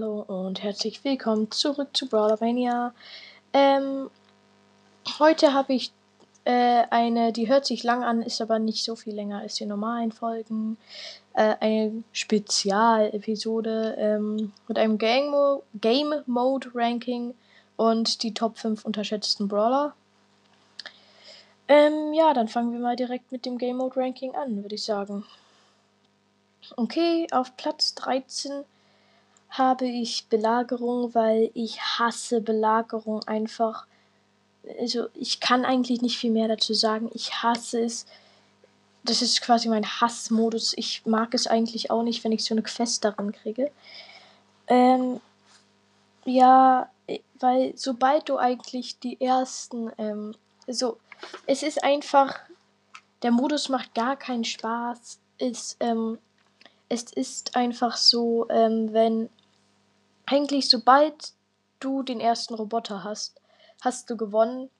Hallo und herzlich willkommen zurück zu Brawlermania. Ähm, heute habe ich äh, eine, die hört sich lang an, ist aber nicht so viel länger als die normalen Folgen. Äh, eine Spezialepisode ähm, mit einem Game, Mo Game Mode Ranking und die Top 5 unterschätzten Brawler. Ähm, ja, dann fangen wir mal direkt mit dem Game Mode Ranking an, würde ich sagen. Okay, auf Platz 13 habe ich Belagerung, weil ich hasse Belagerung einfach. Also ich kann eigentlich nicht viel mehr dazu sagen. Ich hasse es. Das ist quasi mein Hassmodus. Ich mag es eigentlich auch nicht, wenn ich so eine Quest darin kriege. Ähm, ja, weil sobald du eigentlich die ersten, ähm, so, es ist einfach, der Modus macht gar keinen Spaß. Ist, ähm, es ist einfach so, ähm, wenn eigentlich sobald du den ersten Roboter hast, hast du gewonnen.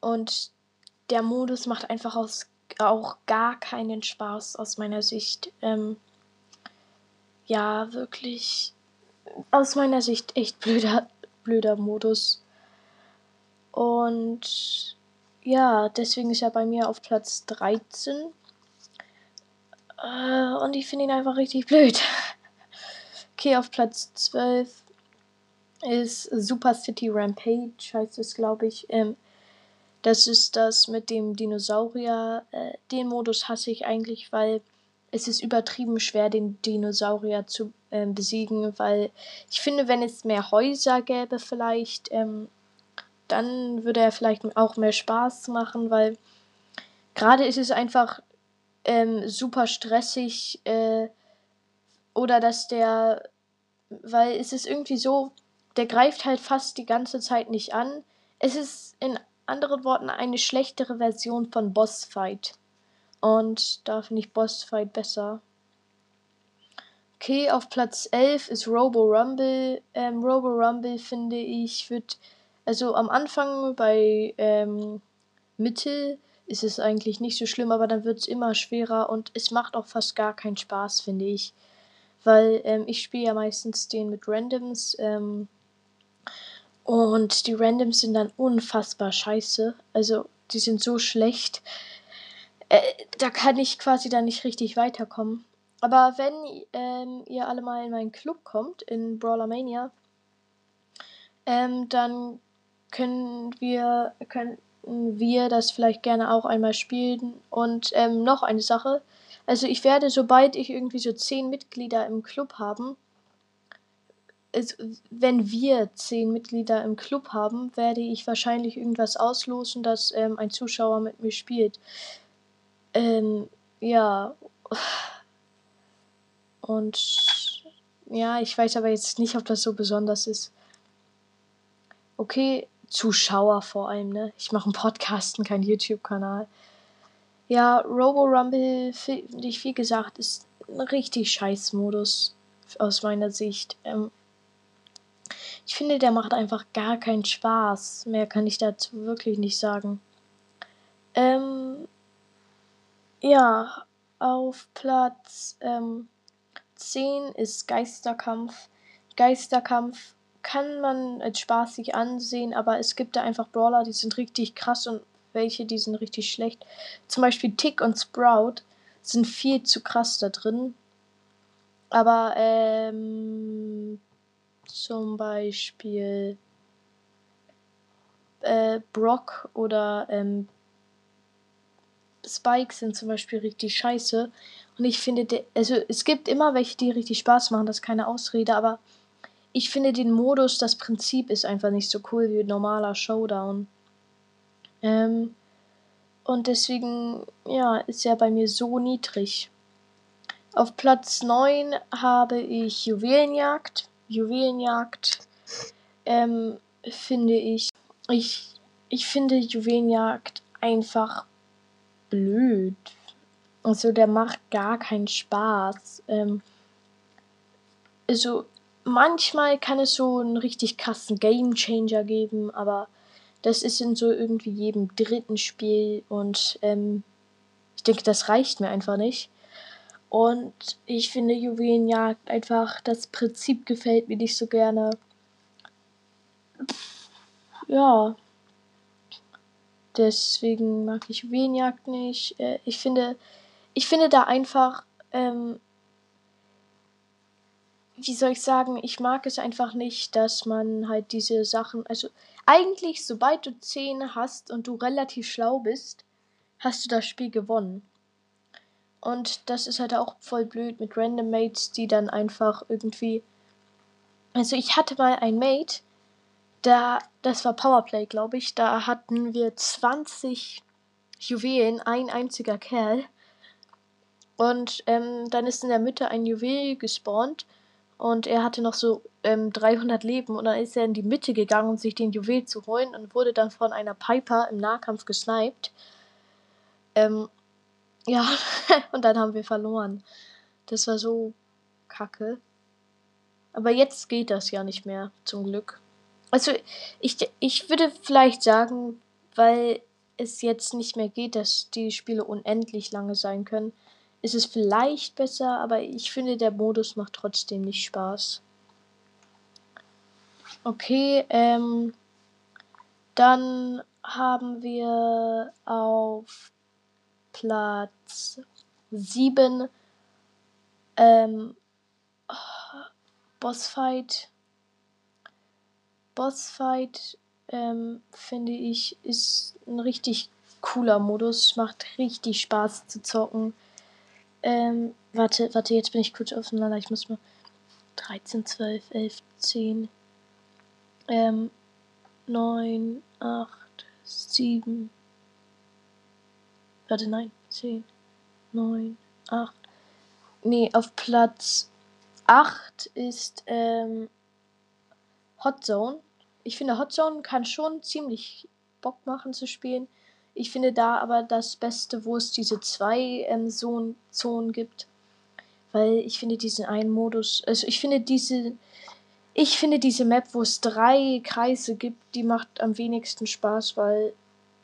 Und der Modus macht einfach aus, auch gar keinen Spaß aus meiner Sicht. Ähm, ja, wirklich aus meiner Sicht echt blöder, blöder Modus. Und ja, deswegen ist er bei mir auf Platz 13. Äh, und ich finde ihn einfach richtig blöd. Okay, auf Platz 12 ist Super City Rampage, heißt es, glaube ich. Ähm, das ist das mit dem Dinosaurier. Äh, den Modus hasse ich eigentlich, weil es ist übertrieben schwer, den Dinosaurier zu äh, besiegen, weil ich finde, wenn es mehr Häuser gäbe vielleicht, ähm, dann würde er vielleicht auch mehr Spaß machen, weil gerade ist es einfach ähm, super stressig, äh, oder dass der, weil es ist irgendwie so, der greift halt fast die ganze Zeit nicht an. Es ist in anderen Worten eine schlechtere Version von Bossfight. Und da finde ich Bossfight besser. Okay, auf Platz 11 ist Robo Rumble. Ähm, Robo Rumble finde ich wird, also am Anfang bei ähm, Mittel ist es eigentlich nicht so schlimm, aber dann wird es immer schwerer und es macht auch fast gar keinen Spaß, finde ich weil ähm, ich spiele ja meistens den mit Randoms ähm, und die Randoms sind dann unfassbar scheiße. Also die sind so schlecht. Äh, da kann ich quasi dann nicht richtig weiterkommen. Aber wenn ähm, ihr alle mal in meinen Club kommt, in Brawler Mania, ähm, dann können wir, könnten wir das vielleicht gerne auch einmal spielen. Und ähm, noch eine Sache. Also ich werde, sobald ich irgendwie so zehn Mitglieder im Club haben, also wenn wir zehn Mitglieder im Club haben, werde ich wahrscheinlich irgendwas auslosen, dass ähm, ein Zuschauer mit mir spielt. Ähm, ja. Und ja, ich weiß aber jetzt nicht, ob das so besonders ist. Okay, Zuschauer vor allem, ne? Ich mache einen Podcast und keinen YouTube-Kanal. Ja, Robo Rumble, finde ich, wie gesagt, ist ein richtig scheiß Modus aus meiner Sicht. Ähm, ich finde, der macht einfach gar keinen Spaß. Mehr kann ich dazu wirklich nicht sagen. Ähm, ja, auf Platz ähm, 10 ist Geisterkampf. Geisterkampf kann man als spaßig ansehen, aber es gibt da einfach Brawler, die sind richtig krass und welche, die sind richtig schlecht. Zum Beispiel Tick und Sprout sind viel zu krass da drin. Aber ähm, zum Beispiel äh, Brock oder ähm, Spike sind zum Beispiel richtig scheiße. Und ich finde, also es gibt immer welche, die richtig Spaß machen, das ist keine Ausrede, aber ich finde den Modus, das Prinzip ist einfach nicht so cool wie ein normaler Showdown. Ähm, und deswegen, ja, ist er bei mir so niedrig. Auf Platz 9 habe ich Juwelenjagd. Juwelenjagd ähm, finde ich, ich, ich finde Juwelenjagd einfach blöd. Also der macht gar keinen Spaß. Ähm, also manchmal kann es so einen richtig krassen Game Changer geben, aber das ist in so irgendwie jedem dritten Spiel und ähm, ich denke, das reicht mir einfach nicht. Und ich finde Juwelenjagd einfach, das Prinzip gefällt mir nicht so gerne. Ja. Deswegen mag ich Juwelenjagd nicht. Äh, ich finde, ich finde da einfach, ähm, wie soll ich sagen, ich mag es einfach nicht, dass man halt diese Sachen, also eigentlich, sobald du 10 hast und du relativ schlau bist, hast du das Spiel gewonnen. Und das ist halt auch voll blöd mit Random Mates, die dann einfach irgendwie. Also ich hatte mal ein Mate, da, das war Powerplay, glaube ich, da hatten wir 20 Juwelen, ein einziger Kerl. Und ähm, dann ist in der Mitte ein Juwel gespawnt und er hatte noch so ähm, 300 Leben und dann ist er in die Mitte gegangen, um sich den Juwel zu holen und wurde dann von einer Piper im Nahkampf gesniped. Ähm, ja, und dann haben wir verloren. Das war so kacke. Aber jetzt geht das ja nicht mehr, zum Glück. Also, ich, ich würde vielleicht sagen, weil es jetzt nicht mehr geht, dass die Spiele unendlich lange sein können, ist es vielleicht besser, aber ich finde, der Modus macht trotzdem nicht Spaß. Okay, ähm, dann haben wir auf Platz 7 ähm, Bossfight. Bossfight ähm, finde ich ist ein richtig cooler Modus. Macht richtig Spaß zu zocken. Ähm, warte, warte, jetzt bin ich kurz aufeinander. Ich muss mal 13, 12, 11, 10, ähm, 9, 8, 7, Warte, nein. 10, 9, 8. Nee, auf Platz 8 ist ähm, Hot Zone. Ich finde, Hot Zone kann schon ziemlich Bock machen zu spielen. Ich finde da aber das Beste, wo es diese zwei ähm, Zonen gibt. Weil ich finde diesen einen Modus, also ich finde diese, ich finde diese Map, wo es drei Kreise gibt, die macht am wenigsten Spaß, weil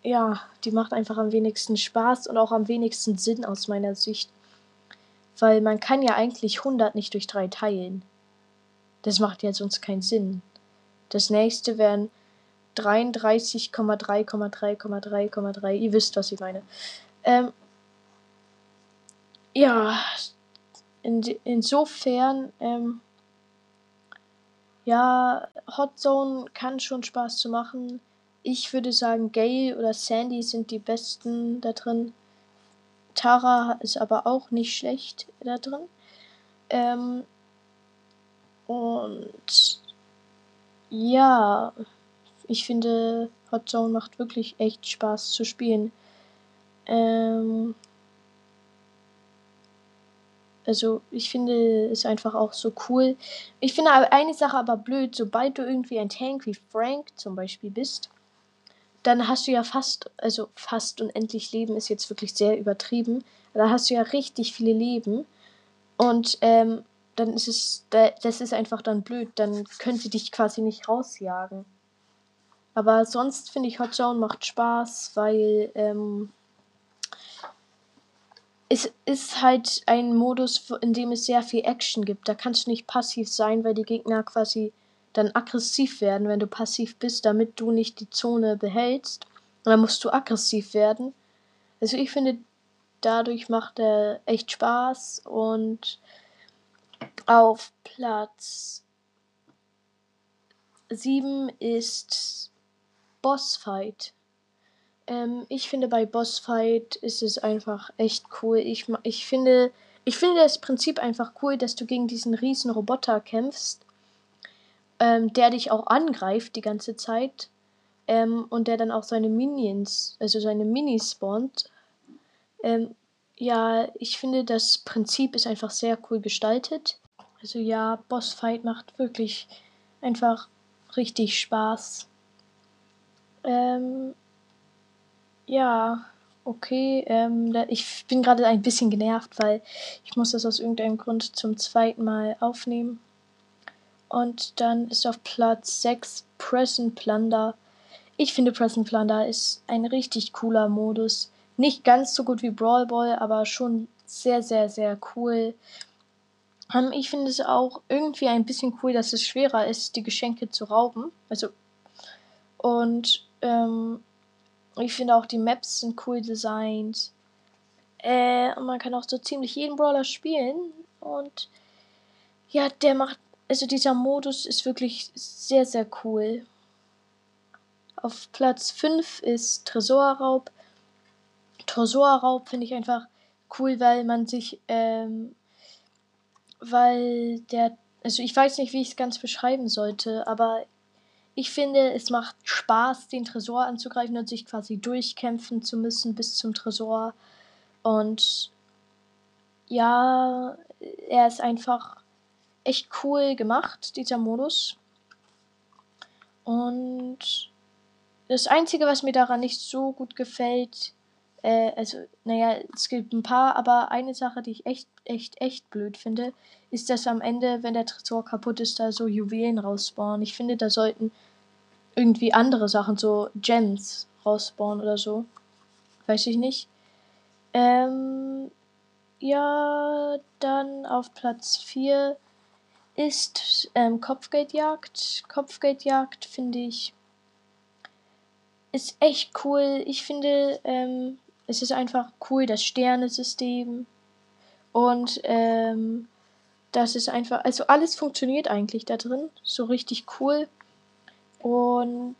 ja, die macht einfach am wenigsten Spaß und auch am wenigsten Sinn aus meiner Sicht. Weil man kann ja eigentlich 100 nicht durch 3 teilen. Das macht ja sonst keinen Sinn. Das nächste wären 33,3,3,3,3,3. Ihr wisst, was ich meine. Ähm, ja, in, insofern, ähm, ja, Hot Zone kann schon Spaß zu machen. Ich würde sagen, Gail oder Sandy sind die besten da drin. Tara ist aber auch nicht schlecht da drin. Ähm, und ja, ich finde, Hot Zone macht wirklich echt Spaß zu spielen. Ähm, also ich finde es einfach auch so cool. Ich finde eine Sache aber blöd, sobald du irgendwie ein Tank wie Frank zum Beispiel bist, dann hast du ja fast, also fast unendlich Leben ist jetzt wirklich sehr übertrieben. Da hast du ja richtig viele Leben. Und ähm, dann ist es, das ist einfach dann blöd. Dann können sie dich quasi nicht rausjagen. Aber sonst finde ich Hot Zone macht Spaß, weil ähm, es ist halt ein Modus, in dem es sehr viel Action gibt. Da kannst du nicht passiv sein, weil die Gegner quasi dann aggressiv werden, wenn du passiv bist, damit du nicht die Zone behältst. Und dann musst du aggressiv werden. Also ich finde, dadurch macht er echt Spaß und auf Platz 7 ist Bossfight. Ähm, ich finde bei Bossfight ist es einfach echt cool. Ich, ich finde, ich finde das Prinzip einfach cool, dass du gegen diesen riesen Roboter kämpfst ähm, der dich auch angreift die ganze Zeit ähm, und der dann auch seine Minions, also seine Minis spawnt. Ähm, ja, ich finde, das Prinzip ist einfach sehr cool gestaltet. Also ja, Bossfight macht wirklich einfach richtig Spaß. Ähm, ja, okay. Ähm, ich bin gerade ein bisschen genervt, weil ich muss das aus irgendeinem Grund zum zweiten Mal aufnehmen. Und dann ist auf Platz 6 Present Plunder. Ich finde Present Plunder ist ein richtig cooler Modus. Nicht ganz so gut wie Brawl Ball, aber schon sehr, sehr, sehr cool. Ähm, ich finde es auch irgendwie ein bisschen cool, dass es schwerer ist, die Geschenke zu rauben. Also, und ähm, ich finde auch die Maps sind cool designt. Äh, und man kann auch so ziemlich jeden Brawler spielen. Und ja, der macht, also dieser Modus ist wirklich sehr, sehr cool. Auf Platz 5 ist Tresorraub. Tresorraub finde ich einfach cool, weil man sich, ähm, weil der, also ich weiß nicht, wie ich es ganz beschreiben sollte, aber ich finde, es macht Spaß, den Tresor anzugreifen und sich quasi durchkämpfen zu müssen bis zum Tresor. Und ja, er ist einfach echt cool gemacht, dieser Modus. Und das Einzige, was mir daran nicht so gut gefällt, äh, also, naja, es gibt ein paar, aber eine Sache, die ich echt, echt, echt blöd finde, ist, dass am Ende, wenn der Tresor kaputt ist, da so Juwelen rausspawnen. Ich finde, da sollten irgendwie andere Sachen, so Gems rausspawnen oder so. Weiß ich nicht. Ähm, ja, dann auf Platz 4 ist ähm, Kopfgeldjagd. Kopfgeldjagd finde ich ist echt cool. Ich finde, ähm, es ist einfach cool, das Sternesystem. Und ähm, das ist einfach, also alles funktioniert eigentlich da drin. So richtig cool. Und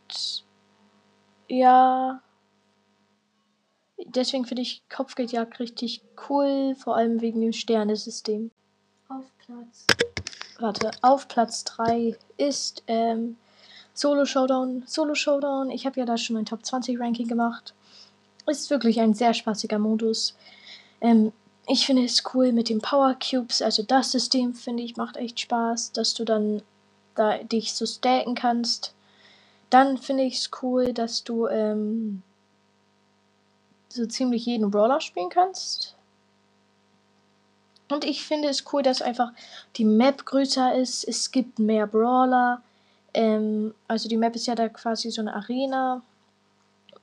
ja, deswegen finde ich Kopfgeldjagd richtig cool, vor allem wegen dem Sternesystem. Auf Platz. Warte, auf Platz 3 ist ähm, Solo Showdown. Solo Showdown, ich habe ja da schon ein Top 20 Ranking gemacht. Ist wirklich ein sehr spaßiger Modus. Ähm, ich finde es cool mit den Power Cubes, also das System finde ich macht echt Spaß, dass du dann da dich so stacken kannst. Dann finde ich es cool, dass du ähm, so ziemlich jeden Brawler spielen kannst. Und ich finde es cool, dass einfach die Map größer ist. Es gibt mehr Brawler. Ähm, also die Map ist ja da quasi so eine Arena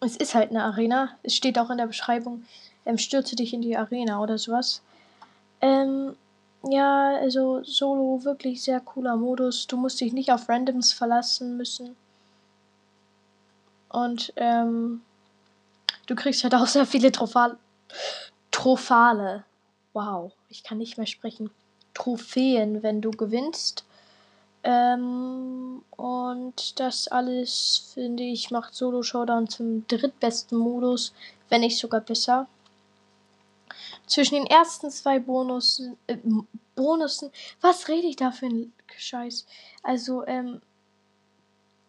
es ist halt eine Arena. Es steht auch in der Beschreibung, ähm, stürze dich in die Arena oder sowas. Ähm, ja, also Solo wirklich sehr cooler Modus. Du musst dich nicht auf Randoms verlassen müssen. Und ähm, du kriegst halt auch sehr viele Trophale. Trophale. Wow, ich kann nicht mehr sprechen. Trophäen, wenn du gewinnst. Ähm, und das alles, finde ich, macht Solo Showdown zum drittbesten Modus, wenn nicht sogar besser. Zwischen den ersten zwei Bonussen, äh, Bonussen, was rede ich da für ein Scheiß? Also, ähm,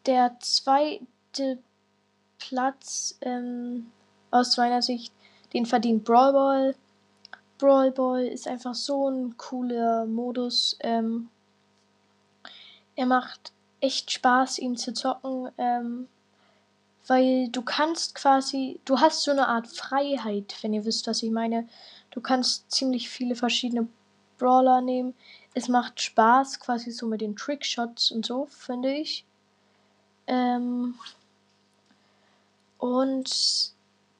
der zweite Platz, ähm, aus meiner Sicht, den verdient Brawl Ball. Brawl Ball ist einfach so ein cooler Modus, ähm, er macht echt Spaß, ihn zu zocken, ähm, weil du kannst quasi, du hast so eine Art Freiheit, wenn ihr wisst, was ich meine. Du kannst ziemlich viele verschiedene Brawler nehmen. Es macht Spaß, quasi so mit den Trickshots und so, finde ich. Ähm, und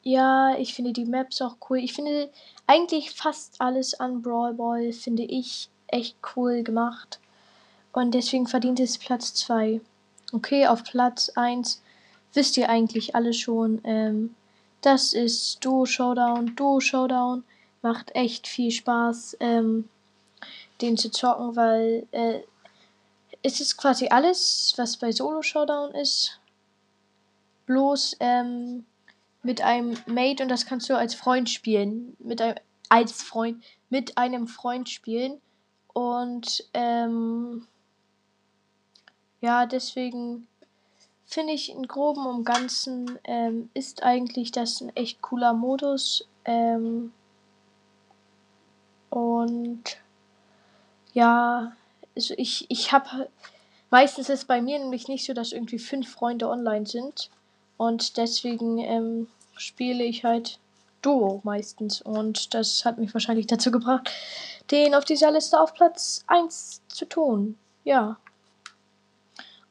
ja, ich finde die Maps auch cool. Ich finde eigentlich fast alles an Brawl Ball, finde ich echt cool gemacht. Und deswegen verdient es Platz 2. Okay, auf Platz 1 wisst ihr eigentlich alle schon. Ähm, das ist Duo Showdown. Duo Showdown macht echt viel Spaß, ähm, den zu zocken, weil äh, es ist quasi alles, was bei Solo Showdown ist. Bloß ähm, mit einem Mate und das kannst du als Freund spielen. Mit einem, als Freund, mit einem Freund spielen. Und ähm, ja, deswegen finde ich in groben und ganzen ähm, ist eigentlich das ein echt cooler Modus. Ähm, und ja, also ich, ich habe meistens ist bei mir nämlich nicht so, dass irgendwie fünf Freunde online sind. Und deswegen ähm, spiele ich halt Duo meistens. Und das hat mich wahrscheinlich dazu gebracht, den auf dieser Liste auf Platz 1 zu tun. Ja.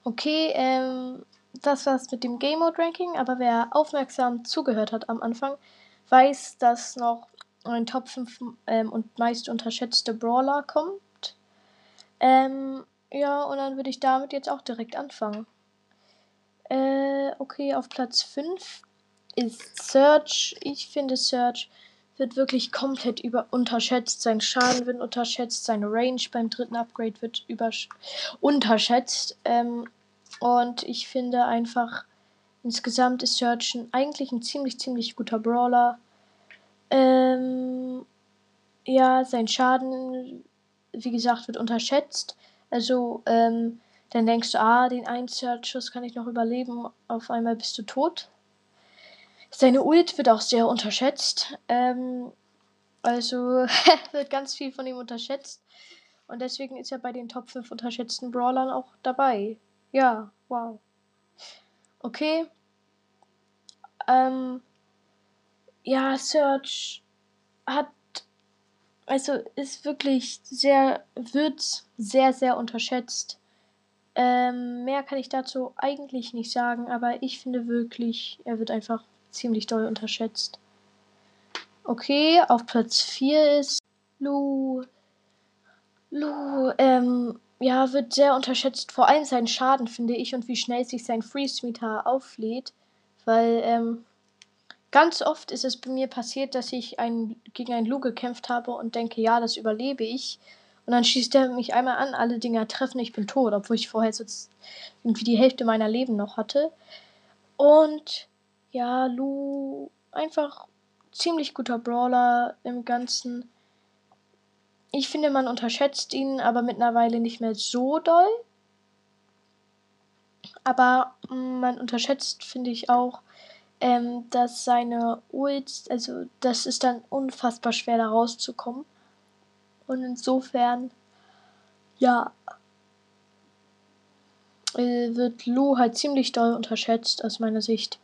Okay, ähm, das war's mit dem Game Mode Ranking, aber wer aufmerksam zugehört hat am Anfang, weiß, dass noch ein Top 5 ähm, und meist unterschätzte Brawler kommt. Ähm, ja, und dann würde ich damit jetzt auch direkt anfangen. Äh, okay, auf Platz 5 ist Search. Ich finde, Search wird wirklich komplett über unterschätzt. Sein Schaden wird unterschätzt, seine Range beim dritten Upgrade wird unterschätzt. Ähm, und ich finde einfach, insgesamt ist Search eigentlich ein ziemlich, ziemlich guter Brawler. Ähm, ja, sein Schaden, wie gesagt, wird unterschätzt. Also, ähm, dann denkst du, ah, den einen Search-Schuss kann ich noch überleben. Auf einmal bist du tot. Seine Ult wird auch sehr unterschätzt. Ähm, also wird ganz viel von ihm unterschätzt. Und deswegen ist er bei den Top 5 unterschätzten Brawlern auch dabei. Ja, wow. Okay. Ähm, ja, Search hat, also ist wirklich sehr, wird sehr, sehr unterschätzt. Ähm, mehr kann ich dazu eigentlich nicht sagen, aber ich finde wirklich, er wird einfach ziemlich doll unterschätzt. Okay, auf Platz 4 ist Lu. Lu, ähm, ja, wird sehr unterschätzt. Vor allem sein Schaden, finde ich, und wie schnell sich sein Freeze-Meter auflädt. Weil, ähm, ganz oft ist es bei mir passiert, dass ich ein, gegen einen Lu gekämpft habe und denke, ja, das überlebe ich. Und dann schießt er mich einmal an, alle Dinger treffen, ich bin tot, obwohl ich vorher so irgendwie die Hälfte meiner Leben noch hatte. Und ja, Lu einfach ziemlich guter Brawler im Ganzen. Ich finde, man unterschätzt ihn aber mittlerweile nicht mehr so doll. Aber mm, man unterschätzt, finde ich auch, ähm, dass seine Ults, also das ist dann unfassbar schwer da rauszukommen. Und insofern, ja, äh, wird Lu halt ziemlich doll unterschätzt aus meiner Sicht.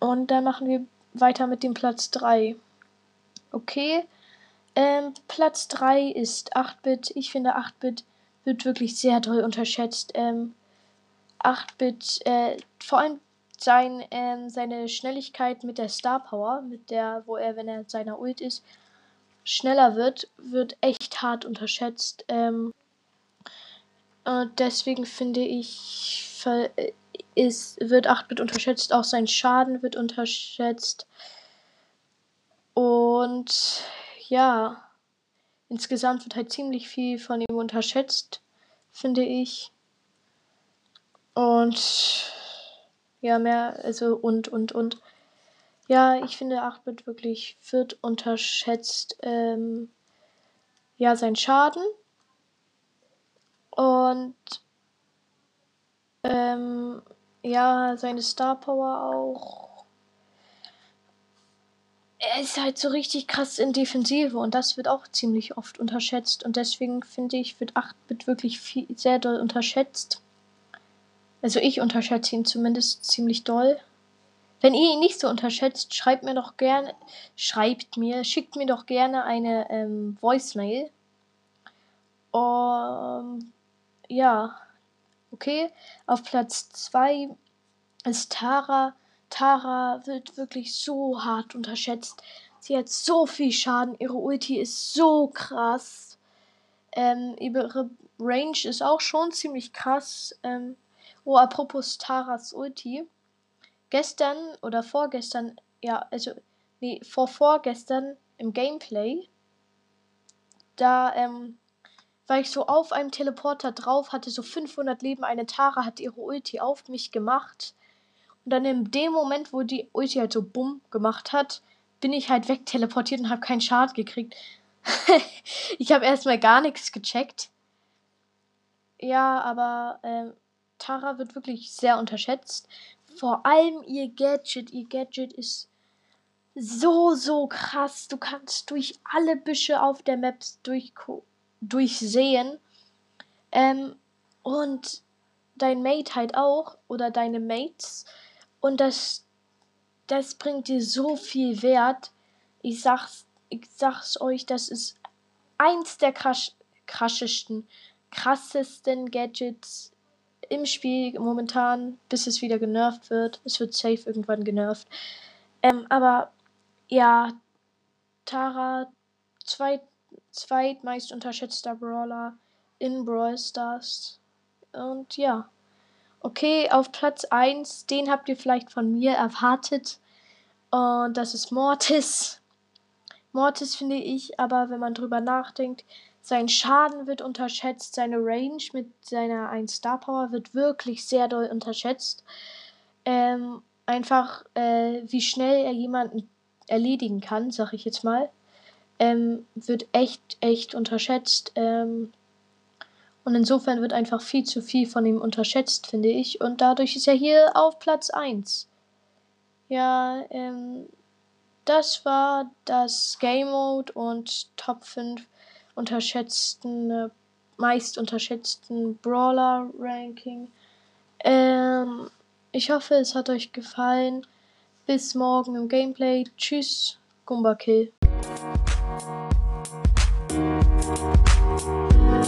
Und dann machen wir weiter mit dem Platz 3. Okay. Ähm, Platz 3 ist 8-Bit. Ich finde 8-Bit wird wirklich sehr doll unterschätzt. Ähm, 8-Bit, äh, vor allem sein, ähm, seine Schnelligkeit mit der Star Power, mit der, wo er, wenn er seiner Ult ist, schneller wird, wird echt hart unterschätzt. Ähm, und deswegen finde ich, ist, wird 8-Bit unterschätzt, auch sein Schaden wird unterschätzt. Und ja, insgesamt wird halt ziemlich viel von ihm unterschätzt, finde ich. Und ja, mehr, also und, und, und. Ja, ich finde 8-Bit wirklich wird unterschätzt. Ähm, ja, sein Schaden. Und ähm, ja, seine Star Power auch. Er ist halt so richtig krass in Defensive und das wird auch ziemlich oft unterschätzt. Und deswegen finde ich, wird 8-Bit wirklich viel, sehr doll unterschätzt. Also ich unterschätze ihn zumindest ziemlich doll. Wenn ihr ihn nicht so unterschätzt, schreibt mir doch gerne, schreibt mir, schickt mir doch gerne eine ähm, Voicemail. Um, ja. Okay, auf Platz 2 ist Tara. Tara wird wirklich so hart unterschätzt. Sie hat so viel Schaden. Ihre Ulti ist so krass. Ähm, ihre Range ist auch schon ziemlich krass. Ähm, oh, apropos Taras Ulti. Gestern oder vorgestern, ja, also, nee, vor vorgestern im Gameplay, da, ähm, war ich so auf einem Teleporter drauf, hatte so 500 Leben. Eine Tara hat ihre Ulti auf mich gemacht. Und dann in dem Moment, wo die Ulti halt so bumm gemacht hat, bin ich halt wegteleportiert und habe keinen Schaden gekriegt. ich habe erstmal gar nichts gecheckt. Ja, aber ähm, Tara wird wirklich sehr unterschätzt. Vor allem ihr Gadget. Ihr Gadget ist so, so krass. Du kannst durch alle Büsche auf der Map durchgucken durchsehen. Ähm, und dein Mate halt auch oder deine Mates. Und das, das bringt dir so viel Wert. Ich sag's, ich sag's euch, das ist eins der krass, krassesten, krassesten Gadgets im Spiel momentan, bis es wieder genervt wird. Es wird safe irgendwann genervt. Ähm, aber ja, Tara, zweit, zweitmeist unterschätzter Brawler in Brawl Stars. Und ja. Okay, auf Platz 1, den habt ihr vielleicht von mir erwartet. Und das ist Mortis. Mortis finde ich, aber wenn man drüber nachdenkt, sein Schaden wird unterschätzt, seine Range mit seiner 1 Star Power wird wirklich sehr doll unterschätzt. Ähm, einfach, äh, wie schnell er jemanden erledigen kann, sag ich jetzt mal, ähm, wird echt, echt unterschätzt. Ähm, und insofern wird einfach viel zu viel von ihm unterschätzt, finde ich. Und dadurch ist er hier auf Platz 1. Ja, ähm, das war das Game Mode und Top 5 unterschätzten, äh, meist unterschätzten Brawler Ranking. Ähm, ich hoffe, es hat euch gefallen. Bis morgen im Gameplay. Tschüss, Gumba Kill.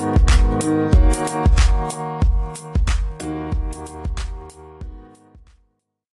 thank you